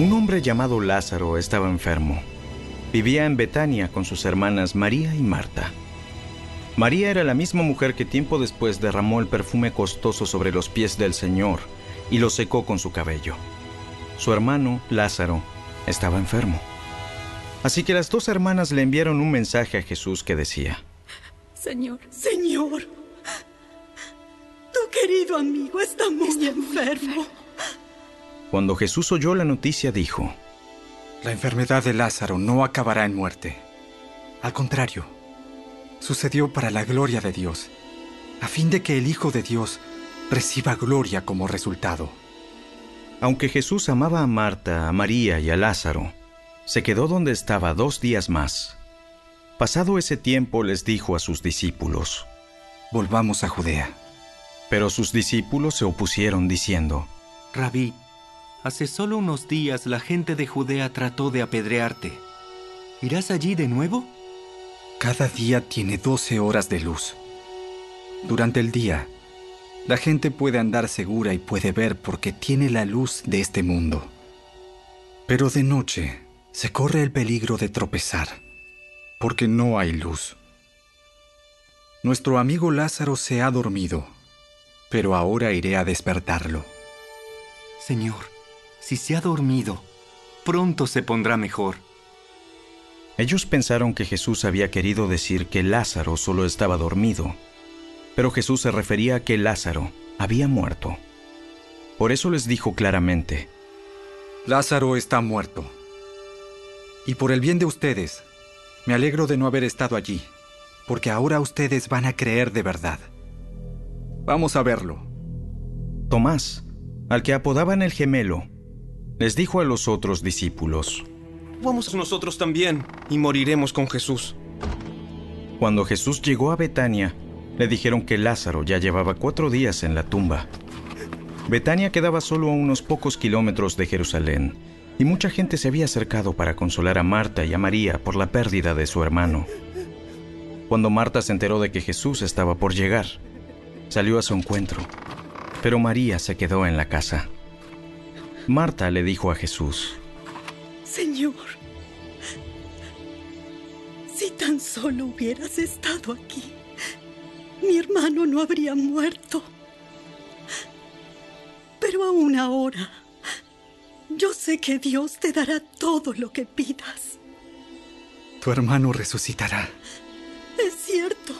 Un hombre llamado Lázaro estaba enfermo. Vivía en Betania con sus hermanas María y Marta. María era la misma mujer que tiempo después derramó el perfume costoso sobre los pies del Señor y lo secó con su cabello. Su hermano, Lázaro, estaba enfermo. Así que las dos hermanas le enviaron un mensaje a Jesús que decía, Señor, Señor, tu querido amigo está muy enfermo. Cuando Jesús oyó la noticia dijo, La enfermedad de Lázaro no acabará en muerte. Al contrario, sucedió para la gloria de Dios, a fin de que el Hijo de Dios reciba gloria como resultado. Aunque Jesús amaba a Marta, a María y a Lázaro, se quedó donde estaba dos días más. Pasado ese tiempo les dijo a sus discípulos, Volvamos a Judea. Pero sus discípulos se opusieron diciendo, Rabí, hace solo unos días la gente de Judea trató de apedrearte. ¿Irás allí de nuevo? Cada día tiene doce horas de luz. Durante el día, la gente puede andar segura y puede ver porque tiene la luz de este mundo. Pero de noche se corre el peligro de tropezar, porque no hay luz. Nuestro amigo Lázaro se ha dormido, pero ahora iré a despertarlo. Señor, si se ha dormido, pronto se pondrá mejor. Ellos pensaron que Jesús había querido decir que Lázaro solo estaba dormido, pero Jesús se refería a que Lázaro había muerto. Por eso les dijo claramente, Lázaro está muerto. Y por el bien de ustedes, me alegro de no haber estado allí, porque ahora ustedes van a creer de verdad. Vamos a verlo. Tomás, al que apodaban el gemelo, les dijo a los otros discípulos, Vamos nosotros también y moriremos con Jesús. Cuando Jesús llegó a Betania, le dijeron que Lázaro ya llevaba cuatro días en la tumba. Betania quedaba solo a unos pocos kilómetros de Jerusalén, y mucha gente se había acercado para consolar a Marta y a María por la pérdida de su hermano. Cuando Marta se enteró de que Jesús estaba por llegar, salió a su encuentro, pero María se quedó en la casa. Marta le dijo a Jesús, Señor, si tan solo hubieras estado aquí, mi hermano no habría muerto. Pero aún ahora, yo sé que Dios te dará todo lo que pidas. Tu hermano resucitará. Es cierto.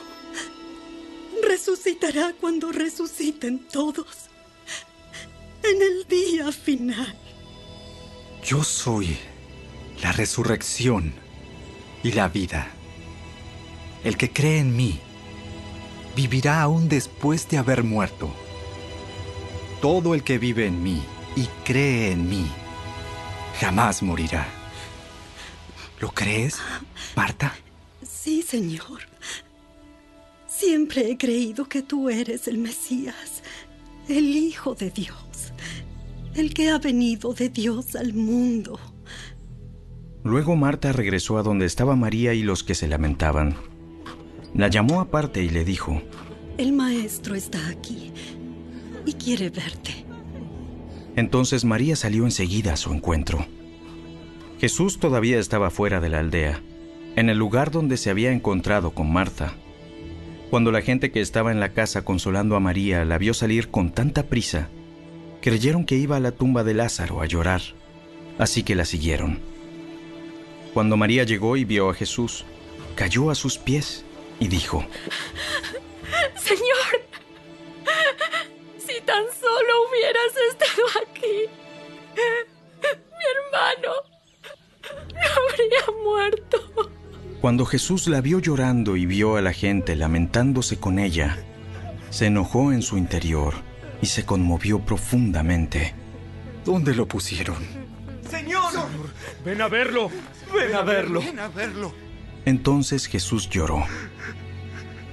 Resucitará cuando resuciten todos. En el día final. Yo soy la resurrección y la vida. El que cree en mí vivirá aún después de haber muerto. Todo el que vive en mí y cree en mí jamás morirá. ¿Lo crees, Marta? Sí, Señor. Siempre he creído que tú eres el Mesías, el Hijo de Dios, el que ha venido de Dios al mundo. Luego Marta regresó a donde estaba María y los que se lamentaban. La llamó aparte y le dijo, El maestro está aquí y quiere verte. Entonces María salió enseguida a su encuentro. Jesús todavía estaba fuera de la aldea, en el lugar donde se había encontrado con Marta. Cuando la gente que estaba en la casa consolando a María la vio salir con tanta prisa, creyeron que iba a la tumba de Lázaro a llorar, así que la siguieron. Cuando María llegó y vio a Jesús, cayó a sus pies y dijo, Señor, si tan solo hubieras estado aquí, mi hermano no habría muerto. Cuando Jesús la vio llorando y vio a la gente lamentándose con ella, se enojó en su interior y se conmovió profundamente. ¿Dónde lo pusieron? Señor, ven a verlo. Ven a verlo. Ven a verlo. Entonces Jesús lloró.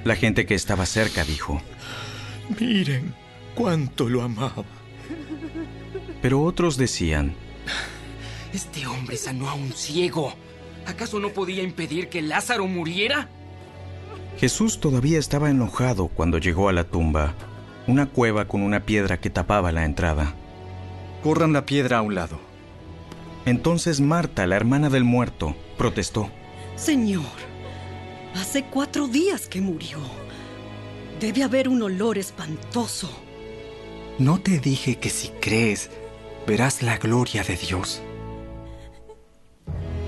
La gente que estaba cerca dijo, Miren cuánto lo amaba. Pero otros decían, Este hombre sanó a un ciego. ¿Acaso no podía impedir que Lázaro muriera? Jesús todavía estaba enojado cuando llegó a la tumba, una cueva con una piedra que tapaba la entrada. Corran la piedra a un lado. Entonces Marta, la hermana del muerto, protestó. Señor, hace cuatro días que murió. Debe haber un olor espantoso. ¿No te dije que si crees, verás la gloria de Dios?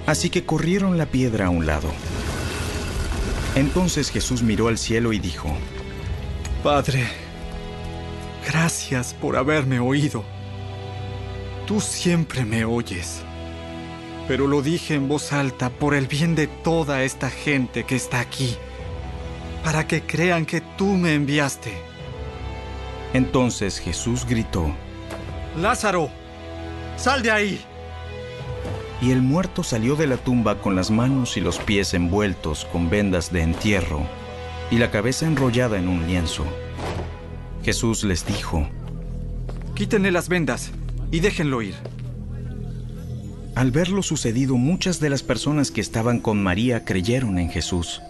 Así que corrieron la piedra a un lado. Entonces Jesús miró al cielo y dijo, Padre, gracias por haberme oído. Tú siempre me oyes. Pero lo dije en voz alta por el bien de toda esta gente que está aquí, para que crean que tú me enviaste. Entonces Jesús gritó, Lázaro, sal de ahí. Y el muerto salió de la tumba con las manos y los pies envueltos con vendas de entierro y la cabeza enrollada en un lienzo. Jesús les dijo, Quítenle las vendas y déjenlo ir. Al ver lo sucedido, muchas de las personas que estaban con María creyeron en Jesús.